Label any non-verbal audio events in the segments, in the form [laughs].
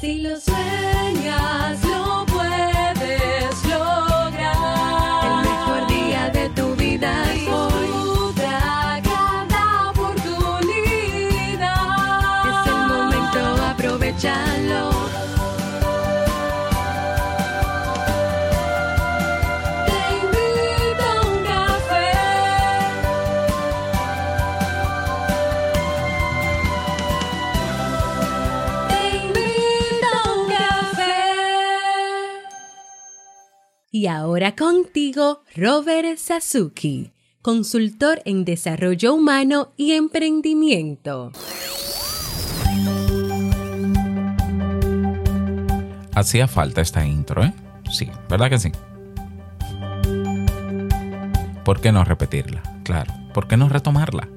Si lo sueñas, lo ahora contigo, Robert Sasuki, consultor en desarrollo humano y emprendimiento. Hacía falta esta intro, ¿eh? Sí, ¿verdad que sí? ¿Por qué no repetirla? Claro, ¿por qué no retomarla?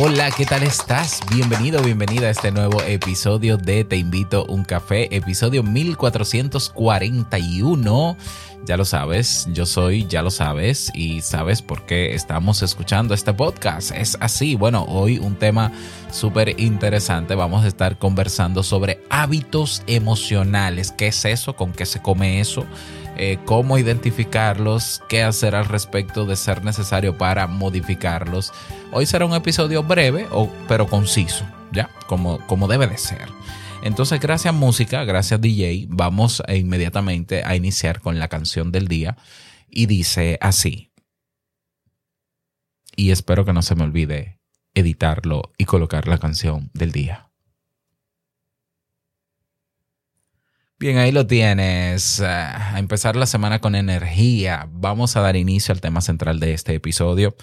Hola, ¿qué tal estás? Bienvenido, bienvenida a este nuevo episodio de Te invito a un café, episodio 1441. Ya lo sabes, yo soy, ya lo sabes, y sabes por qué estamos escuchando este podcast. Es así, bueno, hoy un tema súper interesante. Vamos a estar conversando sobre hábitos emocionales. ¿Qué es eso? ¿Con qué se come eso? Eh, cómo identificarlos, qué hacer al respecto de ser necesario para modificarlos. Hoy será un episodio breve, pero conciso, ¿ya? Como, como debe de ser. Entonces, gracias música, gracias DJ, vamos inmediatamente a iniciar con la canción del día y dice así. Y espero que no se me olvide editarlo y colocar la canción del día. Bien, ahí lo tienes. Ah, A empezar la semana con energía. Vamos a dar inicio al tema central de este episodio,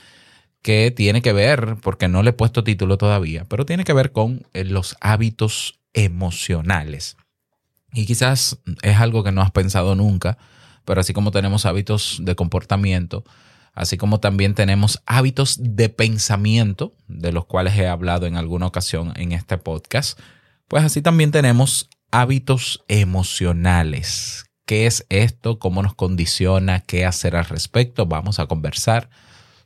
que tiene que ver, porque no le he puesto título todavía, pero tiene que ver con eh, los hábitos emocionales. Y quizás es algo que no has pensado nunca, pero así como tenemos hábitos de comportamiento, así como también tenemos hábitos de pensamiento, de los cuales he hablado en alguna ocasión en este podcast, pues así también tenemos hábitos emocionales. ¿Qué es esto? ¿Cómo nos condiciona? ¿Qué hacer al respecto? Vamos a conversar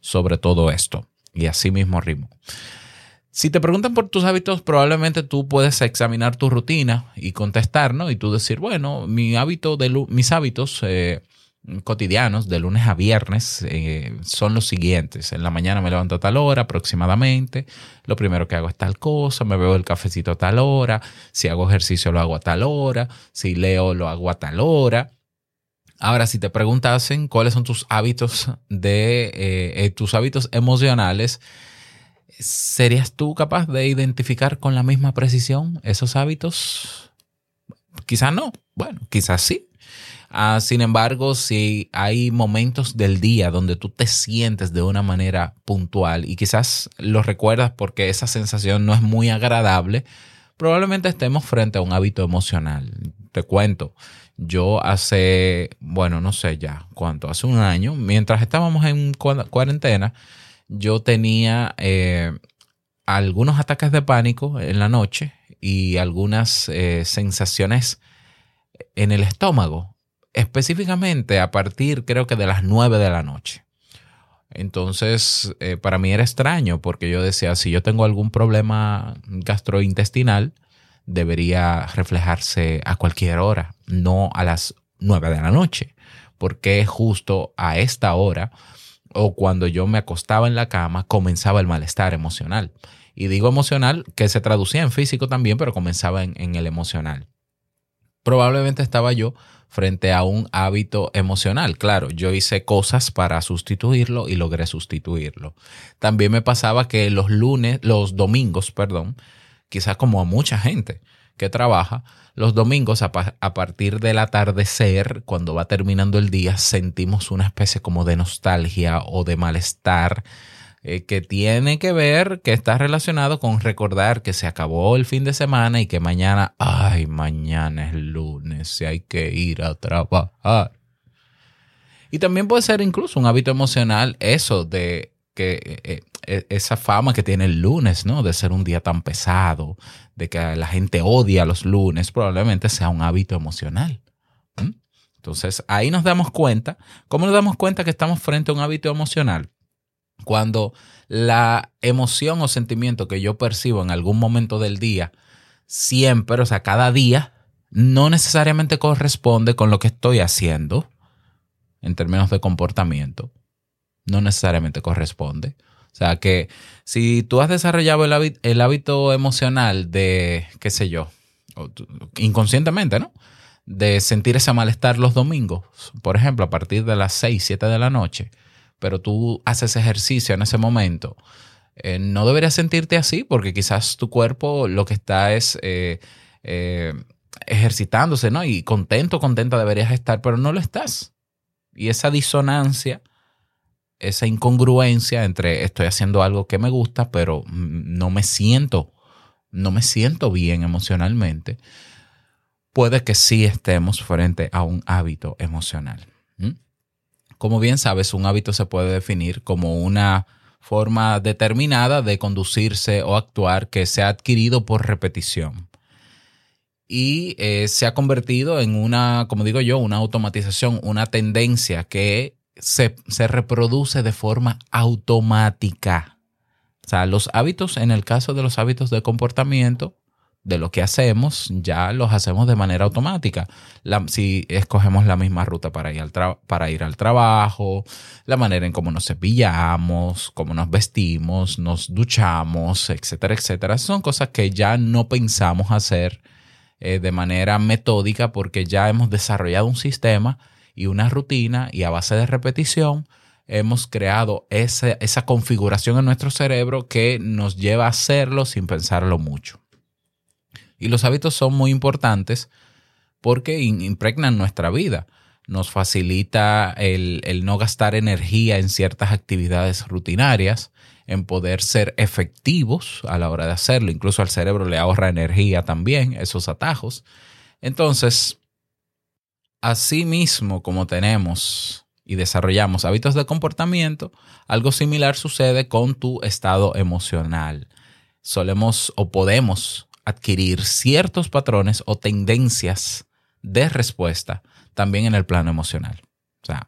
sobre todo esto. Y así mismo ritmo. Si te preguntan por tus hábitos, probablemente tú puedes examinar tu rutina y contestar, ¿no? Y tú decir, bueno, mi hábito de mis hábitos eh, cotidianos de lunes a viernes eh, son los siguientes. En la mañana me levanto a tal hora aproximadamente. Lo primero que hago es tal cosa, me bebo el cafecito a tal hora. Si hago ejercicio lo hago a tal hora. Si leo lo hago a tal hora. Ahora, si te preguntasen cuáles son tus hábitos de eh, eh, tus hábitos emocionales, ¿serías tú capaz de identificar con la misma precisión esos hábitos? Quizás no. Bueno, quizás sí. Ah, sin embargo, si hay momentos del día donde tú te sientes de una manera puntual y quizás lo recuerdas porque esa sensación no es muy agradable, probablemente estemos frente a un hábito emocional. Te cuento, yo hace, bueno, no sé ya cuánto, hace un año, mientras estábamos en cua- cuarentena, yo tenía eh, algunos ataques de pánico en la noche y algunas eh, sensaciones en el estómago, específicamente a partir creo que de las 9 de la noche. Entonces, eh, para mí era extraño porque yo decía, si yo tengo algún problema gastrointestinal, debería reflejarse a cualquier hora, no a las 9 de la noche, porque justo a esta hora o cuando yo me acostaba en la cama comenzaba el malestar emocional. Y digo emocional que se traducía en físico también, pero comenzaba en, en el emocional. Probablemente estaba yo frente a un hábito emocional. Claro, yo hice cosas para sustituirlo y logré sustituirlo. También me pasaba que los lunes, los domingos, perdón, quizás como a mucha gente que trabaja, los domingos a, a partir del atardecer, cuando va terminando el día, sentimos una especie como de nostalgia o de malestar eh, que tiene que ver, que está relacionado con recordar que se acabó el fin de semana y que mañana, ay, mañana es lunes y hay que ir a trabajar. Y también puede ser incluso un hábito emocional eso de que eh, eh, esa fama que tiene el lunes, ¿no? De ser un día tan pesado, de que la gente odia los lunes, probablemente sea un hábito emocional. Entonces ahí nos damos cuenta, ¿cómo nos damos cuenta que estamos frente a un hábito emocional? Cuando la emoción o sentimiento que yo percibo en algún momento del día, siempre, o sea, cada día, no necesariamente corresponde con lo que estoy haciendo en términos de comportamiento. No necesariamente corresponde. O sea que si tú has desarrollado el hábito, emocional de, qué sé yo, inconscientemente, ¿no? De sentir ese malestar los domingos, por ejemplo, a partir de las 6, 7 de la noche, pero tú haces ejercicio en ese momento, eh, no deberías sentirte así porque quizás tu cuerpo lo que está es eh, eh, ejercitándose, ¿no? Y contento, contenta deberías estar, pero no lo estás. Y esa disonancia esa incongruencia entre estoy haciendo algo que me gusta, pero no me siento, no me siento bien emocionalmente, puede que sí estemos frente a un hábito emocional. Como bien sabes, un hábito se puede definir como una forma determinada de conducirse o actuar que se ha adquirido por repetición. Y eh, se ha convertido en una, como digo yo, una automatización, una tendencia que se, reproduce de forma automática. O sea, los hábitos, en el caso de los hábitos de comportamiento, de lo que hacemos, ya los hacemos de manera automática. si escogemos la misma ruta para ir, al para ir al trabajo, la manera en cómo nos cepillamos, cómo nos vestimos, nos duchamos, etcétera, etcétera. Son cosas que ya no pensamos hacer eh, de manera metódica porque ya hemos desarrollado un sistema y una rutina y a base de repetición hemos creado esa, esa configuración en nuestro cerebro que nos lleva a hacerlo sin pensarlo mucho. Y los hábitos son muy importantes porque impregnan nuestra vida. Nos facilita el, el, no gastar energía en ciertas actividades rutinarias, en poder ser efectivos a la hora de hacerlo. Incluso al cerebro le ahorra energía también esos atajos. Entonces, Asimismo, como tenemos y desarrollamos hábitos de comportamiento, algo similar sucede con tu estado emocional. Solemos o podemos adquirir ciertos patrones o tendencias de respuesta también en el plano emocional. O sea,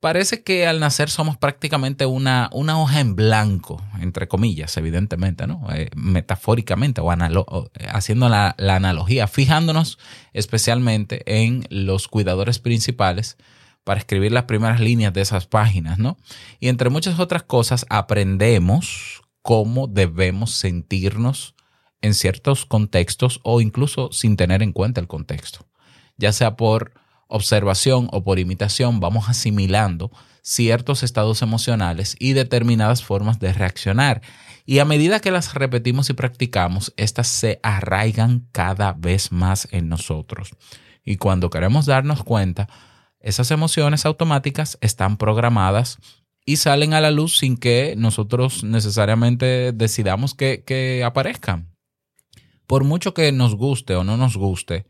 parece que al nacer somos prácticamente una, una hoja en blanco, entre comillas, evidentemente, ¿no? Eh, metafóricamente o, eh, haciendo la, la, analogía, fijándonos especialmente en los cuidadores principales para escribir las primeras líneas de esas páginas, ¿no? Y entre muchas otras cosas aprendemos cómo debemos sentirnos en ciertos contextos o incluso sin tener en cuenta el contexto, ya sea por observación o por imitación vamos asimilando ciertos estados emocionales y determinadas formas de reaccionar. Y a medida que las repetimos y practicamos, estas se arraigan cada vez más en nosotros. Y cuando queremos darnos cuenta, esas emociones automáticas están programadas y salen a la luz sin que nosotros necesariamente decidamos que, que aparezcan. Por mucho que nos guste o no nos guste,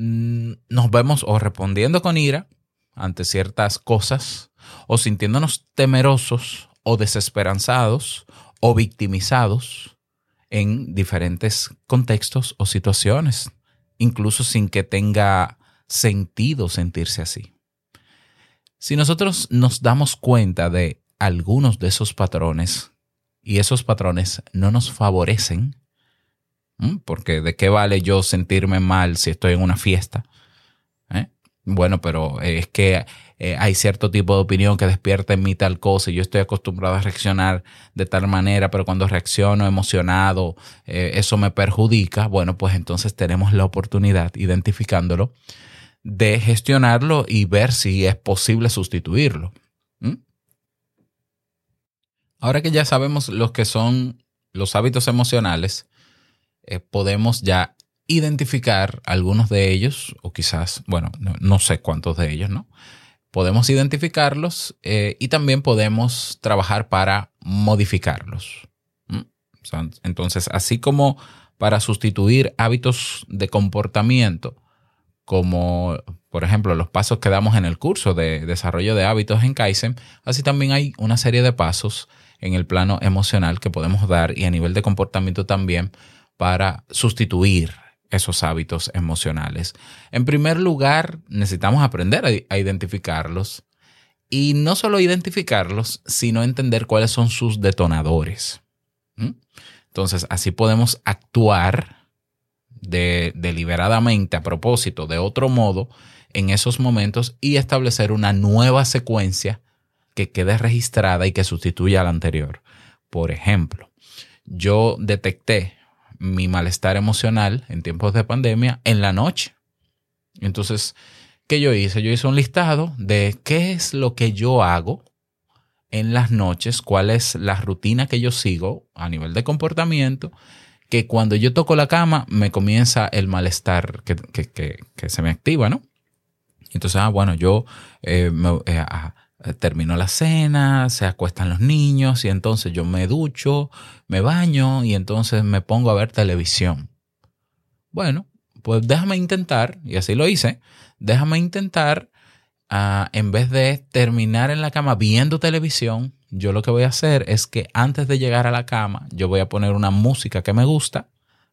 Mm, nos vemos o respondiendo con ira ante ciertas cosas, o sintiéndonos temerosos o desesperanzados o victimizados en diferentes contextos o situaciones, incluso sin que tenga sentido sentirse así. Si nosotros nos damos cuenta de algunos de esos patrones y esos patrones no nos favorecen, Porque de qué vale yo sentirme mal si estoy en una fiesta. ¿Eh? Bueno, pero es que eh, hay cierto tipo de opinión que despierta en mí tal cosa y yo estoy acostumbrado a reaccionar de tal manera, pero cuando reacciono emocionado, eh, eso me perjudica. Bueno, pues entonces tenemos la oportunidad, identificándolo, de gestionarlo y ver si es posible sustituirlo. Ahora que ya sabemos lo que son los hábitos emocionales, eh, podemos ya identificar algunos de ellos, o quizás, bueno, no, sé cuántos de ellos, ¿no? Podemos identificarlos eh, y también podemos trabajar para modificarlos. Entonces, así como para sustituir hábitos de comportamiento, como por ejemplo los pasos que damos en el curso de desarrollo de hábitos en Kaizen, así también hay una serie de pasos en el plano emocional que podemos dar y a nivel de comportamiento también para sustituir esos hábitos emocionales. En primer lugar, necesitamos aprender a, identificarlos Y no solo identificarlos, sino entender cuáles son sus detonadores. ¿Mm? Entonces, así podemos actuar de, deliberadamente a propósito de otro modo en esos momentos y establecer una nueva secuencia que quede registrada y que sustituya a la anterior. Por ejemplo, yo detecté mi malestar emocional en tiempos de pandemia en la noche. Entonces, ¿qué yo hice? Yo hice un listado de qué es lo que yo hago en las noches, cuál es la rutina que yo sigo a nivel de comportamiento, que cuando yo toco la cama me comienza el malestar que, se me activa, ¿no? Entonces, ah, bueno, yo eh, eh, ah, termino la cena, se acuestan los niños y entonces yo me ducho, me baño y entonces me pongo a ver televisión. Bueno, pues déjame intentar, y así lo hice, déjame intentar, ah, en vez de terminar en la cama viendo televisión, yo lo que voy a hacer es que antes de llegar a la cama, yo voy a poner una música que me gusta,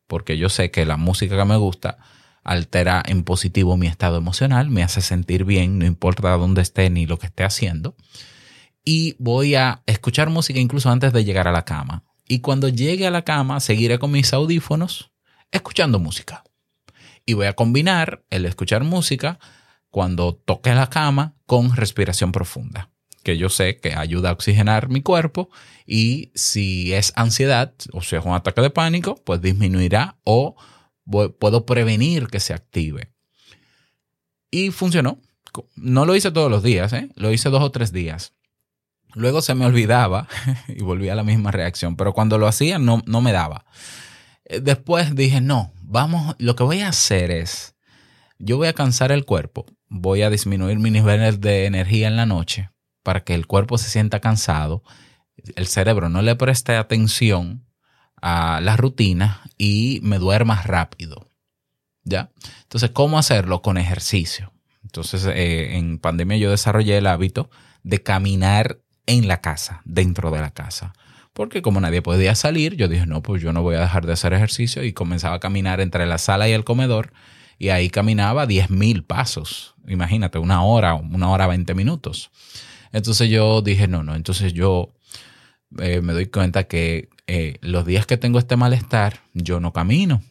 porque yo sé que la música que me gusta altera en positivo mi estado emocional, me hace sentir bien, no importa dónde esté ni lo que esté haciendo. Y voy a escuchar música incluso antes de llegar a la cama. Y cuando llegue a la cama, seguiré con mis audífonos escuchando música. Y voy a combinar el escuchar música cuando toque la cama con respiración profunda, que yo sé que ayuda a oxigenar mi cuerpo y si es ansiedad o si es un ataque de pánico, pues disminuirá o puedo prevenir que se active. Y funcionó. No lo hice todos los días, ¿eh? lo hice dos o tres días. Luego se me olvidaba [laughs] y volvía a la misma reacción, pero cuando lo hacía no, no me daba. Eh, después dije, no, vamos, lo que voy a hacer es, yo voy a cansar el cuerpo, voy a disminuir mis niveles de energía en la noche para que el cuerpo se sienta cansado, el cerebro no le preste atención a la rutina y me duerma rápido. ¿Ya? Entonces, ¿cómo hacerlo? Con ejercicio. Entonces, eh, en pandemia yo desarrollé el hábito de caminar en la casa, dentro de la casa. Porque como nadie podía salir, yo dije, no, pues yo no voy a dejar de hacer ejercicio y comenzaba a caminar entre la sala y el comedor y ahí caminaba 10.000 pasos. Imagínate, una hora, una hora 20 minutos. Entonces yo dije, no, no, entonces yo eh, me doy cuenta que eh, los días que tengo este malestar, yo no camino.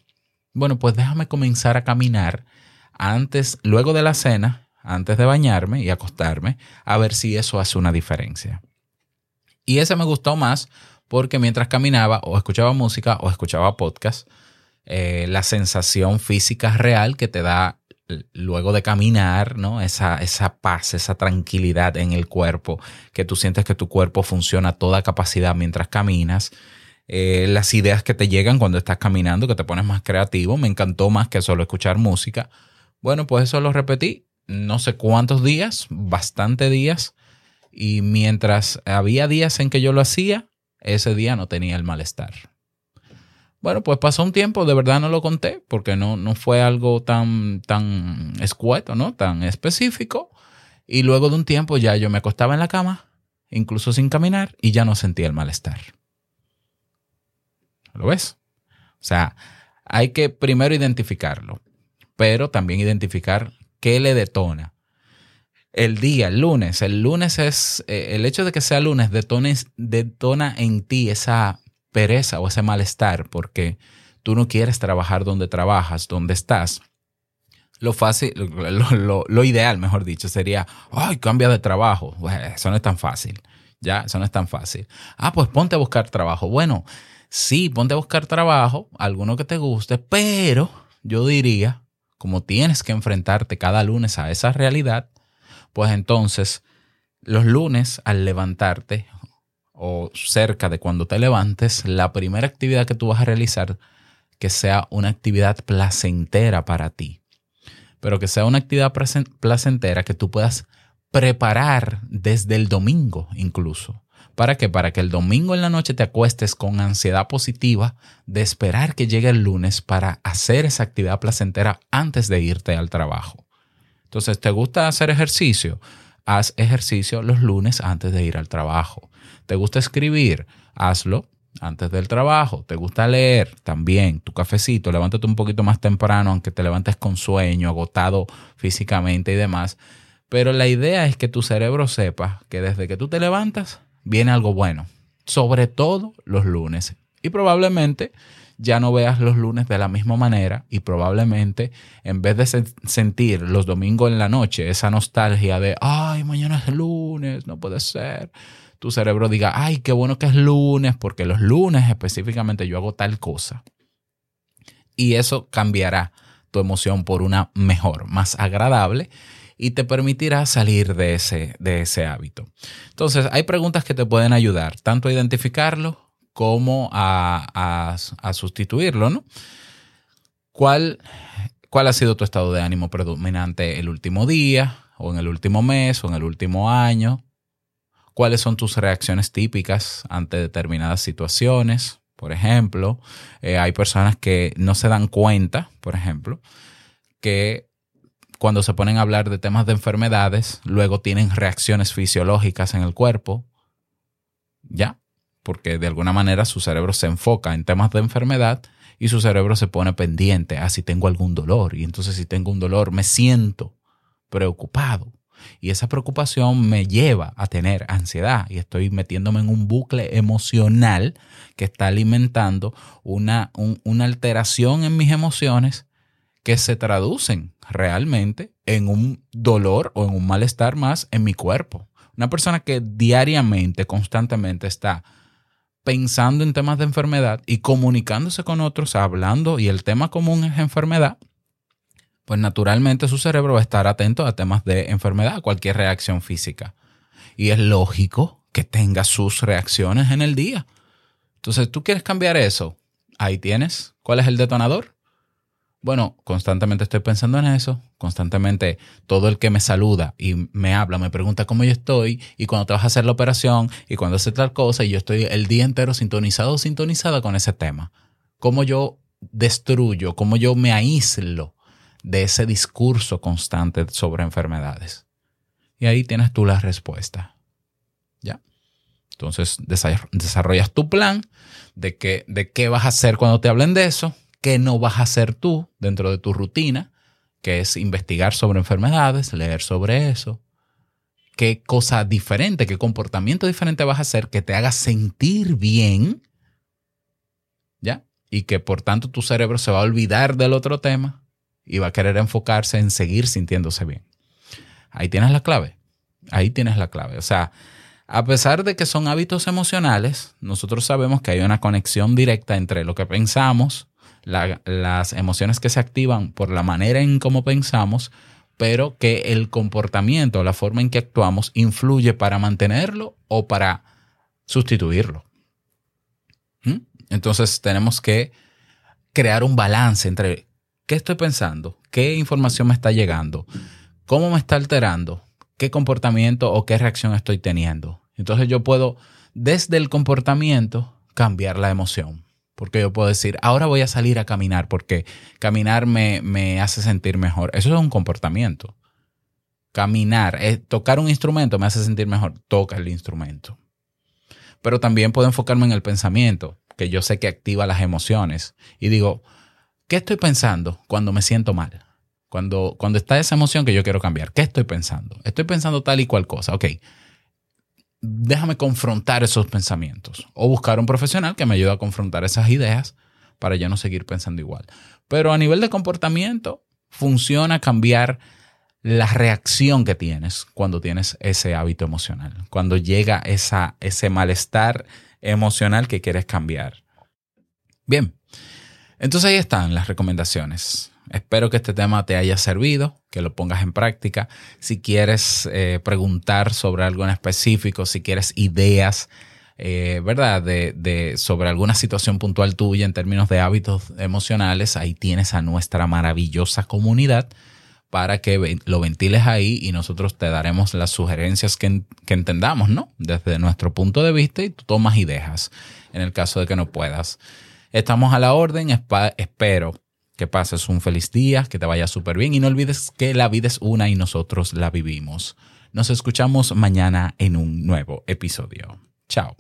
Bueno, pues déjame comenzar a caminar antes, luego de la cena, antes de bañarme y acostarme, a ver si eso hace una diferencia. Y ese me gustó más porque mientras caminaba o escuchaba música o escuchaba podcast, eh, la sensación física real que te da luego de caminar, ¿no? Esa, esa paz, esa tranquilidad en el cuerpo, que tú sientes que tu cuerpo funciona a toda capacidad mientras caminas. Eh, las ideas que te llegan cuando estás caminando, que te pones más creativo, me encantó más que solo escuchar música. Bueno, pues eso lo repetí no sé cuántos días, bastante días, y mientras había días en que yo lo hacía, ese día no tenía el malestar. Bueno, pues pasó un tiempo, de verdad no lo conté, porque no, no fue algo tan, tan escueto, ¿no? Tan específico. Y luego de un tiempo ya yo me acostaba en la cama, incluso sin caminar, y ya no sentía el malestar. ¿Lo ves? O sea, hay que primero identificarlo, pero también identificar qué le detona. El día, el lunes, el lunes es, eh, el hecho de que sea lunes detona en ti esa pereza o ese malestar porque tú no quieres trabajar donde trabajas, donde estás, lo fácil, lo, ideal, mejor dicho, sería, ay, cambia de trabajo. eso no es tan fácil. Ya, eso no es tan fácil. Ah, pues ponte a buscar trabajo. Bueno, sí, ponte a buscar trabajo, alguno que te guste, pero yo diría, como tienes que enfrentarte cada lunes a esa realidad, pues entonces los lunes al levantarte o cerca de cuando te levantes, la primera actividad que tú vas a realizar, que sea una actividad placentera para ti. Pero que sea una actividad placentera que tú puedas preparar desde el domingo incluso. ¿Para qué? Para que el domingo en la noche te acuestes con ansiedad positiva de esperar que llegue el lunes para hacer esa actividad placentera antes de irte al trabajo. Entonces, ¿te gusta hacer ejercicio? Haz ejercicio los lunes antes de ir al trabajo. ¿Te gusta escribir? Hazlo antes del trabajo. ¿Te gusta leer? También tu cafecito, levántate un poquito más temprano, aunque te levantes con sueño, agotado físicamente y demás. Pero la idea es que tu cerebro sepa que desde que tú te levantas viene algo bueno, sobre todo los lunes. Y probablemente ya no veas los lunes de la misma manera y probablemente en vez de sentir los domingos en la noche esa nostalgia de, ay, mañana es lunes, no puede ser, tu cerebro diga, ay, qué bueno que es lunes, porque los lunes específicamente yo hago tal cosa. Y eso cambiará tu emoción por una mejor, más agradable y te permitirá salir de ese, de ese hábito. Entonces, hay preguntas que te pueden ayudar tanto a identificarlo como a, sustituirlo, ¿no? ¿Cuál, ¿Cuál ha sido tu estado de ánimo predominante el último día, o en el último mes, o en el último año? ¿Cuáles son tus reacciones típicas ante determinadas situaciones? Por ejemplo, eh, hay personas que no se dan cuenta, por ejemplo, que cuando se ponen a hablar de temas de enfermedades, luego tienen reacciones fisiológicas en el cuerpo. ¿Ya? porque de alguna manera su cerebro se enfoca en temas de enfermedad y su cerebro se pone pendiente a si tengo algún dolor. Y entonces si tengo un dolor me siento preocupado. Y esa preocupación me lleva a tener ansiedad y estoy metiéndome en un bucle emocional que está alimentando una, una alteración en mis emociones que se traducen realmente en un dolor o en un malestar más en mi cuerpo. Una persona que diariamente, constantemente está pensando en temas de enfermedad y comunicándose con otros, hablando, y el tema común es enfermedad, pues naturalmente su cerebro va a estar atento a temas de enfermedad, cualquier reacción física. Y es lógico que tenga sus reacciones en el día. Entonces, ¿tú quieres cambiar eso? Ahí tienes. ¿Cuál es el detonador? Bueno, constantemente estoy pensando en eso, constantemente todo el que me saluda y me habla, me pregunta cómo yo estoy y cuando te vas a hacer la operación y cuando hace tal cosa y yo estoy el día entero sintonizado o sintonizada con ese tema. Cómo yo destruyo, cómo yo me aíslo de ese discurso constante sobre enfermedades. Y ahí tienes tú la respuesta. ¿Ya? Entonces desarrollas tu plan de, de qué vas a hacer cuando te hablen de eso qué no vas a hacer tú dentro de tu rutina, que es investigar sobre enfermedades, leer sobre eso, qué cosa diferente, qué comportamiento diferente vas a hacer que te haga sentir bien, ¿ya? Y que por tanto tu cerebro se va a olvidar del otro tema y va a querer enfocarse en seguir sintiéndose bien. Ahí tienes la clave, ahí tienes la clave. O sea, a pesar de que son hábitos emocionales, nosotros sabemos que hay una conexión directa entre lo que pensamos, las emociones que se activan por la manera en cómo pensamos, pero que el comportamiento, la forma en que actuamos, influye para mantenerlo o para sustituirlo. ¿Mm? Entonces tenemos que crear un balance entre qué estoy pensando, qué información me está llegando, cómo me está alterando, qué comportamiento o qué reacción estoy teniendo. Entonces yo puedo desde el comportamiento cambiar la emoción. Porque yo puedo decir, ahora voy a salir a caminar porque caminar me, me hace sentir mejor. Eso es un comportamiento. Caminar, eh, tocar un instrumento me hace sentir mejor. Toca el instrumento. Pero también puedo enfocarme en el pensamiento, que yo sé que activa las emociones. Y digo, ¿qué estoy pensando cuando me siento mal? Cuando, cuando está esa emoción que yo quiero cambiar, ¿qué estoy pensando? Estoy pensando tal y cual cosa. Ok, déjame confrontar esos pensamientos o buscar un profesional que me ayude a confrontar esas ideas para ya no seguir pensando igual. Pero a nivel de comportamiento, funciona cambiar la reacción que tienes cuando tienes ese hábito emocional, cuando llega esa, ese malestar emocional que quieres cambiar. Bien, entonces ahí están las recomendaciones. Espero que este tema te haya servido, que lo pongas en práctica. Si quieres eh, preguntar sobre algo en específico, si quieres ideas, eh, ¿verdad? De, sobre alguna situación puntual tuya en términos de hábitos emocionales, ahí tienes a nuestra maravillosa comunidad para que lo ventiles ahí y nosotros te daremos las sugerencias que, que entendamos, ¿no? Desde nuestro punto de vista y tú tomas y dejas en el caso de que no puedas. Estamos a la orden, espero que pases un feliz día, que te vaya súper bien y no olvides que la vida es una y nosotros la vivimos. Nos escuchamos mañana en un nuevo episodio. Chao.